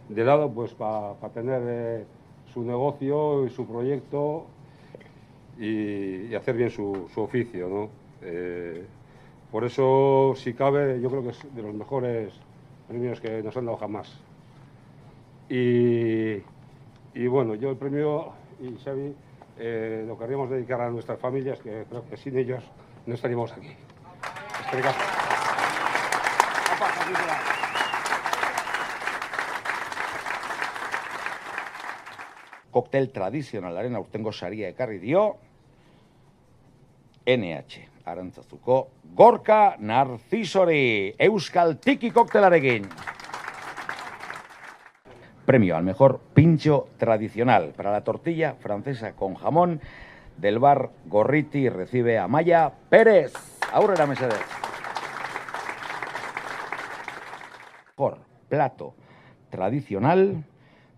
lado, pues, para tener eh, su negocio y su proyecto y, hacer bien su, su oficio, ¿no? Eh, por eso, si cabe, yo creo que es de los mejores premios que nos han dado jamás. Y, bueno, yo el premio y Xavi eh, lo querríamos dedicar a nuestras familias, que creo que sin ellos no estaríamos aquí. Cóctel tradicionalaren aurtengo saria ekarri dio NH. Arantzazuko Gorka Narcisori Euskal Tiki Koktelarekin. Premio al mejor pincho tradicional para la tortilla francesa con jamón del bar Gorriti recibe a Maya Pérez. Aurrera Mesedez. Mejor plato tradicional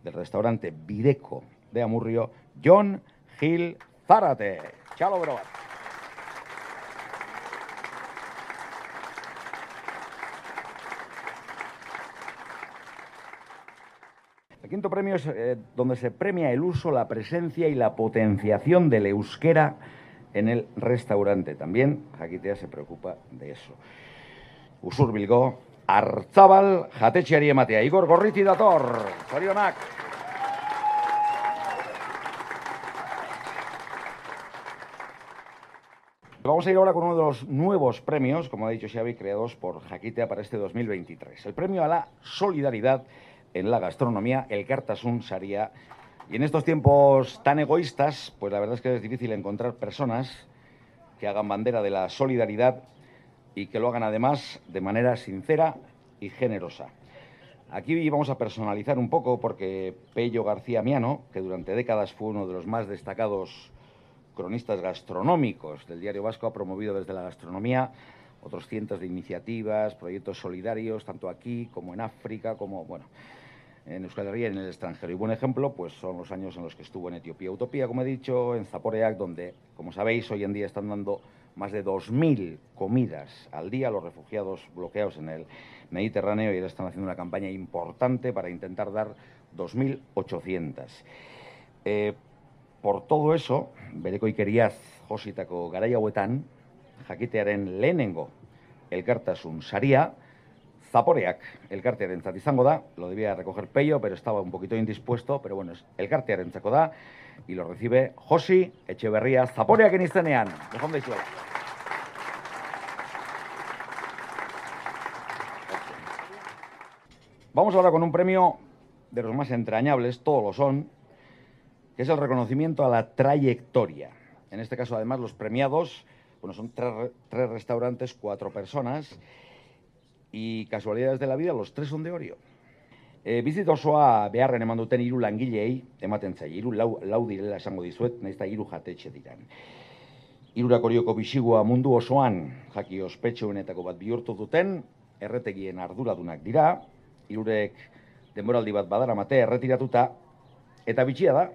del restaurante Videco de Amurrio, John Gil Zárate. Chalo, bro. Quinto premio es eh, donde se premia el uso, la presencia y la potenciación del euskera en el restaurante. También Jaquitea se preocupa de eso. Usur Bilgo, Artzabal, jatetxeari ematea. Igor Gorriti dator, zorionak. Vamos a ir ahora con uno de los nuevos premios, como ha dicho Xavi, creados por Jaquitea para este 2023. El premio a la solidaridad en la gastronomía, el Cartasun Saria. Y en estos tiempos tan egoístas, pues la verdad es que es difícil encontrar personas que hagan bandera de la solidaridad y que lo hagan además de manera sincera y generosa. Aquí vamos a personalizar un poco porque Pello García Miano, que durante décadas fue uno de los más destacados cronistas gastronómicos del Diario Vasco, ha promovido desde la gastronomía otros cientos de iniciativas, proyectos solidarios, tanto aquí como en África, como, bueno, en Euskal Herria y en el extranjero. Y buen ejemplo, pues son los años en los que estuvo en Etiopía Utopía, como he dicho, en Zaporeac, donde, como sabéis, hoy en día están dando más de 2.000 comidas al día a los refugiados bloqueados en el Mediterráneo y ahora están haciendo una campaña importante para intentar dar 2.800. Eh, por todo eso, bereko ikeriaz jositako garai hauetan, jakitearen lehenengo elkartasun saria, Zaporeak elkartearentzat izango da, lo debía recoger Pello, pero estaba un poquito indispuesto, pero bueno, es elkartearentzako da, y lo recibe Josi Echeverría Zaporeak en izenean. Dejon daizuela. Vamos ahora con un premio de los más entrañables, todos lo son, que es el reconocimiento a la trayectoria. En este caso, además, los premiados, bueno, son tres restaurantes, cuatro personas, y casualidades de la vida, los tres son de Orio. E, bizit osoa beharren eman duten hiru langilei, ematen zai, hiru lau, lau direla esango dizuet, nahiz da hiru jatetxe diran. Hirurak orioko bisigua mundu osoan, jaki ospetxoenetako bat bihurtu duten, erretegien arduradunak dira, hirurek denboraldi bat badaramate erretiratuta, eta bitxia da,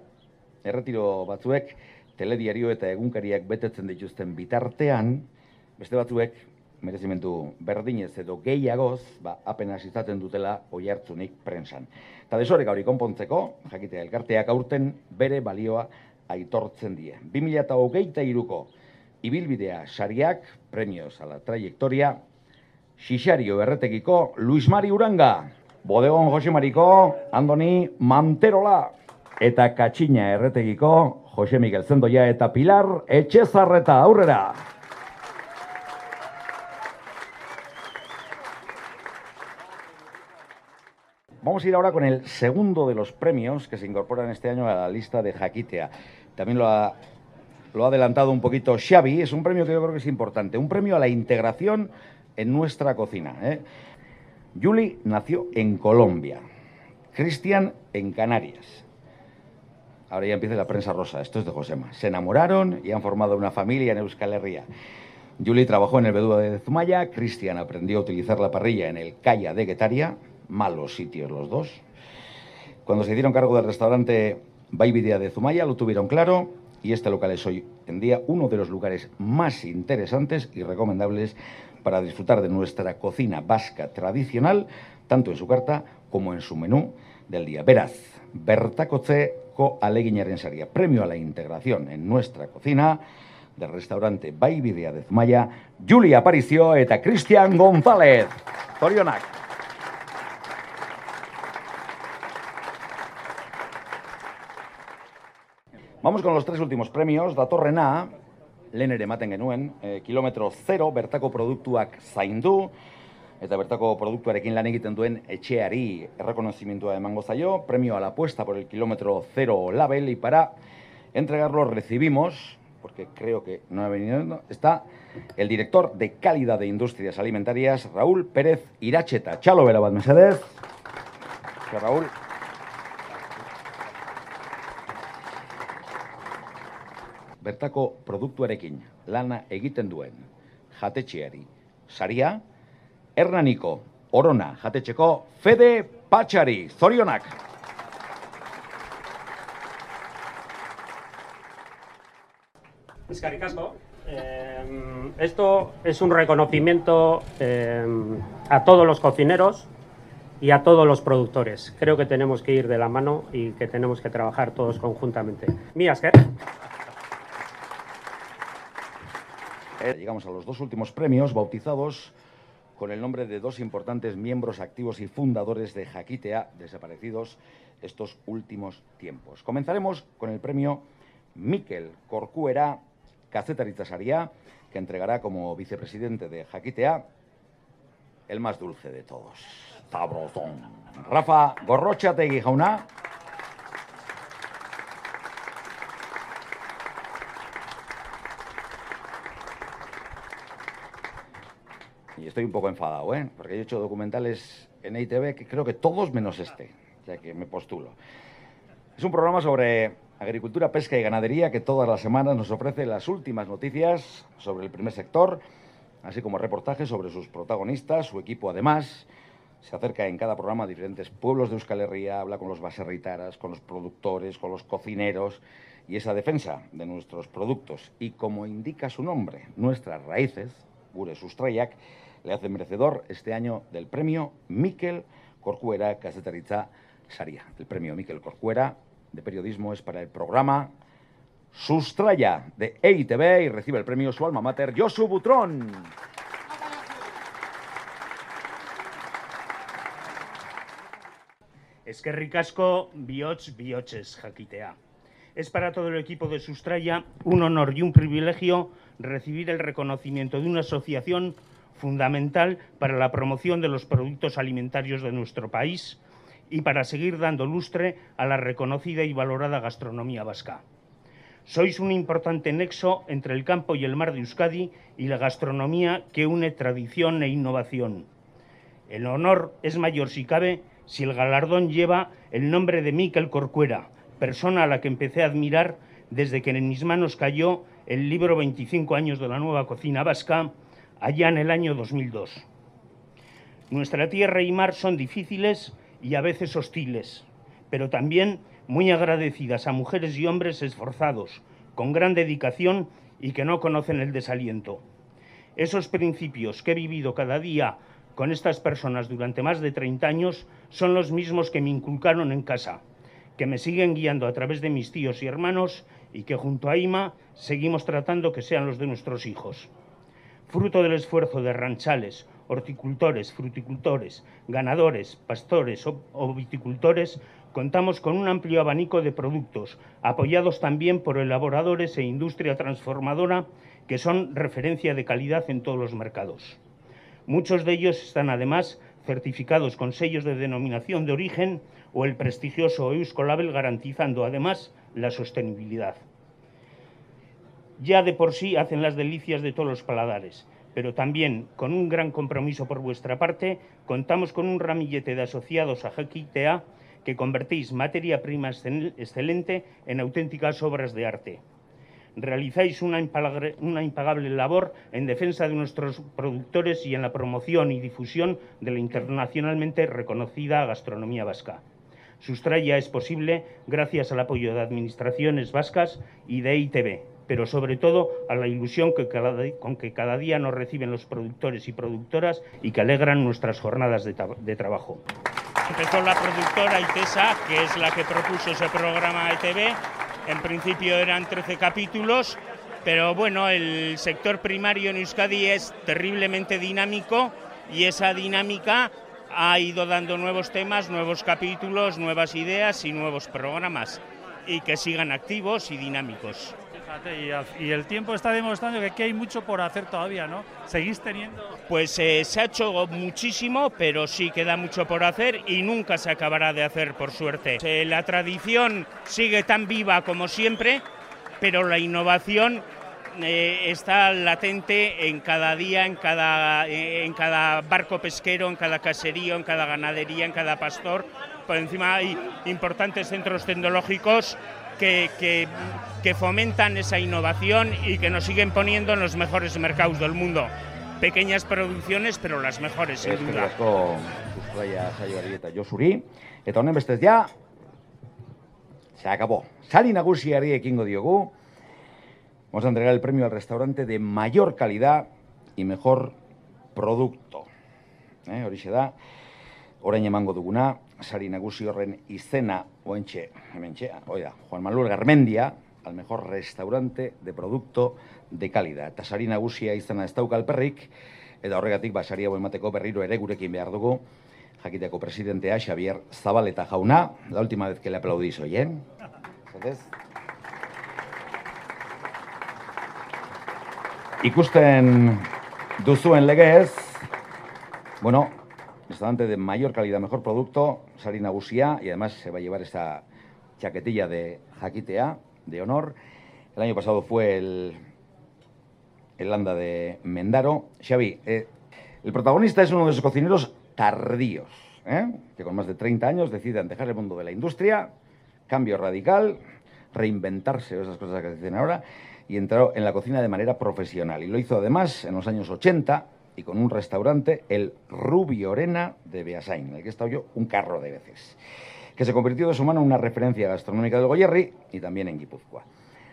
erretiro batzuek telediario eta egunkariak betetzen dituzten bitartean, beste batzuek merezimentu berdinez edo gehiagoz, ba, apenas izaten dutela oi prensan. Eta desorek hori konpontzeko, jakitea elkarteak aurten bere balioa aitortzen die. 2008 iruko ibilbidea sariak, premios a la trayectoria, Xixario erretekiko Luis Mari Uranga, Bodegon Jose Mariko, Andoni Manterola, eta Katxina erretekiko Jose Miguel Zendoia eta Pilar Etxezarreta aurrera. Vamos a ir ahora con el segundo de los premios que se incorporan este año a la lista de Jaquitea. También lo ha, lo ha adelantado un poquito Xavi, es un premio que yo creo que es importante, un premio a la integración en nuestra cocina. ¿eh? Yuli nació en Colombia, Cristian en Canarias. Ahora ya empieza la prensa rosa, esto es de Josema. Se enamoraron y han formado una familia en Euskal Herria. Yuli trabajó en el Bedúa de Zumaya, Cristian aprendió a utilizar la parrilla en el Calla de Guetaria, malos sitios los dos. Cuando se dieron cargo del restaurante Baividea de Zumaya lo tuvieron claro y este local es hoy en día uno de los lugares más interesantes y recomendables para disfrutar de nuestra cocina vasca tradicional, tanto en su carta como en su menú del día. Veraz, Bertakotze aleginaren saria, premio a la integración en nuestra cocina del restaurante Baividea de Zumaya, Julia Aparicio eta Cristian González. Torionak. Vamos con los tres últimos premios. Datorrena, lehen ere ematen genuen, eh, kilometro zero, bertako produktuak zaindu, eta bertako produktuarekin lan egiten duen etxeari errekonozimendua emango zaio, premio a la apuesta por el kilómetro cero label, y para entregarlo recibimos, porque creo que no ha venido, está el director de calidad de industrias alimentarias, Raúl Pérez Iracheta. Chalo, bera bat, mesedez. Raúl. Bertako produktuarekin lana egiten duen jatetxeari saria, Hernaniko Orona jatetxeko Fede Patxari, zorionak! Eskerrik asko. Eh, esto es un reconocimiento eh, a todos los cocineros y a todos los productores. Creo que tenemos que ir de la mano y que tenemos que trabajar todos conjuntamente. Mi asker. Eh, llegamos a los dos últimos premios bautizados con el nombre de dos importantes miembros activos y fundadores de Jaquitea, desaparecidos estos últimos tiempos. Comenzaremos con el premio Miquel Corcuera Cacetaritza Saria que entregará como vicepresidente de Jaquitea el más dulce de todos. Sabrosón. Rafa Gorrochategui jauna. Estoy un poco enfadado, ¿eh? Porque he hecho documentales en ITV que creo que todos menos este, ya que me postulo. Es un programa sobre agricultura, pesca y ganadería que todas las semanas nos ofrece las últimas noticias sobre el primer sector, así como reportajes sobre sus protagonistas, su equipo además. Se acerca en cada programa a diferentes pueblos de Euskal Herria, habla con los baserritaras, con los productores, con los cocineros y esa defensa de nuestros productos y como indica su nombre, nuestras raíces, Gure Sustrayak, le hace merecedor este año del premio Miquel Corcuera Casetaritza Saria. El premio Miquel Corcuera de periodismo es para el programa Sustraya de EITV y recibe el premio su alma mater Josu Butrón. Es que ricasco biots bioches jaquitea. Es para todo el equipo de Sustraya un honor y un privilegio recibir el reconocimiento de una asociación fundamental para la promoción de los productos alimentarios de nuestro país y para seguir dando lustre a la reconocida y valorada gastronomía vasca. Sois un importante nexo entre el campo y el mar de Euskadi y la gastronomía que une tradición e innovación. El honor es mayor si cabe si el galardón lleva el nombre de Miquel Corcuera, persona a la que empecé a admirar desde que en mis manos cayó el libro 25 años de la nueva cocina vasca, allá en el año 2002. Nuestra tierra y mar son difíciles y a veces hostiles, pero también muy agradecidas a mujeres y hombres esforzados, con gran dedicación y que no conocen el desaliento. Esos principios que he vivido cada día con estas personas durante más de 30 años son los mismos que me inculcaron en casa, que me siguen guiando a través de mis tíos y hermanos y que junto a Ima seguimos tratando que sean los de nuestros hijos. Fruto del esfuerzo de ranchales, horticultores, fruticultores, ganadores, pastores o, viticultores, contamos con un amplio abanico de productos, apoyados también por elaboradores e industria transformadora que son referencia de calidad en todos los mercados. Muchos de ellos están además certificados con sellos de denominación de origen o el prestigioso Euskolabel garantizando además la sostenibilidad. Ya de por sí hacen las delicias de todos los paladares pero también con un gran compromiso por vuestra parte, contamos con un ramillete de asociados a Jaquitea que convertís materia prima excelente en auténticas obras de arte. Realizáis una impagable, labor en defensa de nuestros productores y en la promoción y difusión de la internacionalmente reconocida gastronomía vasca. Sustraya es posible gracias al apoyo de administraciones vascas y de ITV, pero sobre todo a la ilusión que con que cada día nos reciben los productores y productoras y que alegran nuestras jornadas de, de trabajo. Empezó la productora ITESA, que es la que propuso ese programa ETV. En principio eran 13 capítulos, pero bueno, el sector primario en Euskadi es terriblemente dinámico y esa dinámica ha ido dando nuevos temas, nuevos capítulos, nuevas ideas y nuevos programas y que sigan activos y dinámicos y, el tiempo está demostrando que, hay mucho por hacer todavía, ¿no? ¿Seguís teniendo...? Pues eh, se ha hecho muchísimo, pero sí queda mucho por hacer y nunca se acabará de hacer, por suerte. Eh, la tradición sigue tan viva como siempre, pero la innovación eh, está latente en cada día, en cada, en cada barco pesquero, en cada caserío, en cada ganadería, en cada pastor. Por encima hay importantes centros tecnológicos que, que, fomentan esa innovación y que nos siguen poniendo en los mejores mercados del mundo. Pequeñas producciones, pero las mejores, sin duda. asko saioari eta josuri. Eta honen bestez ja, se acabó. Sali nagusiari ekingo diogu. Vamos a entregar el premio al restaurante de mayor calidad y mejor producto. Eh, horixe da, orain emango duguna, sari nagusi horren izena oentxe, hementxe, oida, Juan Manuel Garmendia, al mejor restaurante de producto de calidad. Eta sari nagusia izena ez dauka alperrik, eta horregatik basari hau emateko berriro ere gurekin behar dugu, jakiteko presidentea Xavier Zabaleta jauna, la última vez que le aplaudís hoy, eh? ikusten duzuen legez, bueno, restaurante de mayor calidad, mejor producto, Sari Nagusia, y además se va a llevar esta chaquetilla de Jaquitea, de honor. El año pasado fue el, el Landa de Mendaro. Xavi, eh, el protagonista es uno de esos cocineros tardíos, ¿eh? que con más de 30 años deciden dejar el mundo de la industria, cambio radical, reinventarse, esas cosas que dicen ahora, y entró en la cocina de manera profesional. Y lo hizo además en los años 80 y con un restaurante, el Rubio Orena de Beasain, en el que he estado yo un carro de veces, que se convirtió de su mano en una referencia gastronómica del Goyerri y también en Guipúzcoa.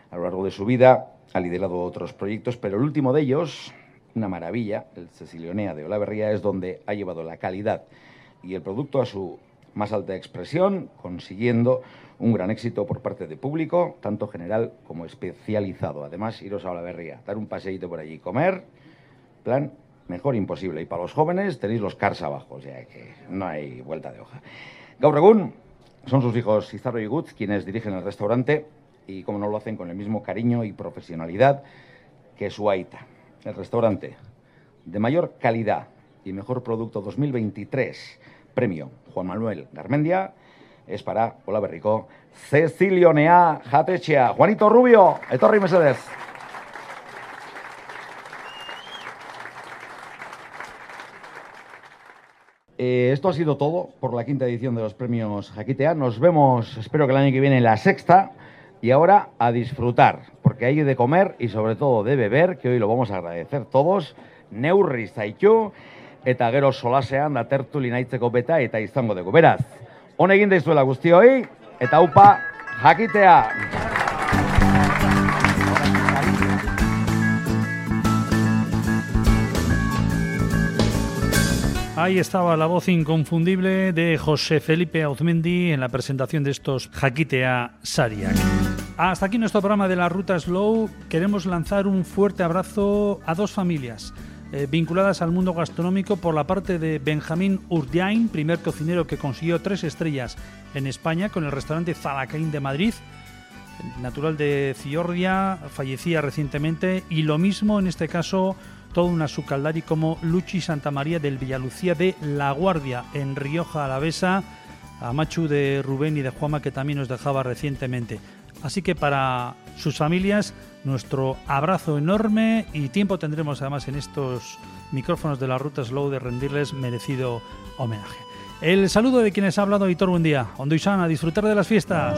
A lo largo de su vida ha liderado otros proyectos, pero el último de ellos, una maravilla, el Cecilionea de Olaverría, es donde ha llevado la calidad y el producto a su más alta expresión, consiguiendo un gran éxito por parte de público, tanto general como especializado. Además, iros a Olaverría, dar un paseíto por allí, comer, plan mejor imposible. Y para los jóvenes tenéis los cars abajo, o que no hay vuelta de hoja. Gaur son sus hijos Izarro y Gutz quienes dirigen el restaurante y como no lo hacen con el mismo cariño y profesionalidad que su Aita. El restaurante de mayor calidad y mejor producto 2023, premio Juan Manuel Garmendia, es para Hola Berrico, Cecilio Nea Jatechea, Juanito Rubio, Etorri Mercedes. Eh, esto ha sido todo por la quinta edición de los premios Jaquitea. Nos vemos, espero que el año que viene, en la sexta. Y ahora a disfrutar, porque hay de comer y sobre todo de beber, que hoy lo vamos a agradecer todos. Neurri zaitu, eta gero solasean da tertuli naitzeko beta eta izango dugu. Beraz, honegin daizuela guztioi, eta upa jakitea! Ahí estaba la voz inconfundible de José Felipe Auzmendi en la presentación de estos Jaquitea Sariak. Hasta aquí nuestro programa de la Ruta Slow. Queremos lanzar un fuerte abrazo a dos familias eh, vinculadas al mundo gastronómico por la parte de Benjamín Urdiain, primer cocinero que consiguió tres estrellas en España con el restaurante Zalacaín de Madrid natural de Ciordia, fallecía recientemente, y lo mismo en este caso todo una sucaldari como Luchi Santa María del Villalucía de La Guardia, en Rioja Alavesa, a Machu de Rubén y de Juama, que también nos dejaba recientemente. Así que para sus familias, nuestro abrazo enorme y tiempo tendremos además en estos micrófonos de la Ruta Slow de rendirles merecido homenaje. El saludo de quienes ha hablado Hitor Buen día. Ondo y a disfrutar de las fiestas.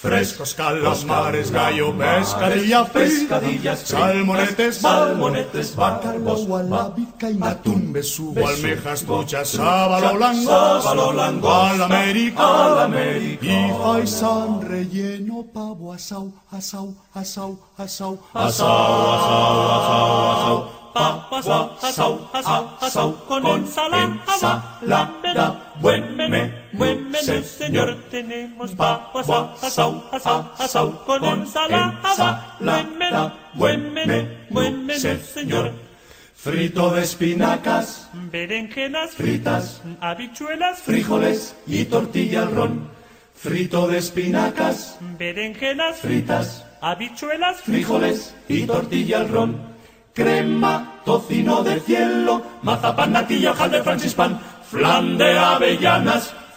Frescos calamares, gallo, pescadilla, pescadillas, salmonetes, salmonetes, bácarbos, gualabica y atún, besugo, almejas, truchas, sábalo, langosta, langosta, al América, y faisán relleno, pavo, asau, asau, asau, asau, asau, asau, asau, papas, asau, asau, asau, con ensalada, buen menú buen menú. menú, señor. Tenemos pavo asau, asau, asau, con ensalada. Buen menú, buen menú, buen menú, señor. Frito de espinacas, berenjenas fritas, habichuelas, frijoles y tortilla al ron. Frito de espinacas, berenjenas fritas, habichuelas, frijoles y tortilla al ron. Crema, tocino de cielo, mazapán, natilla, de francispan, flan de avellanas,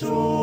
provecho le haga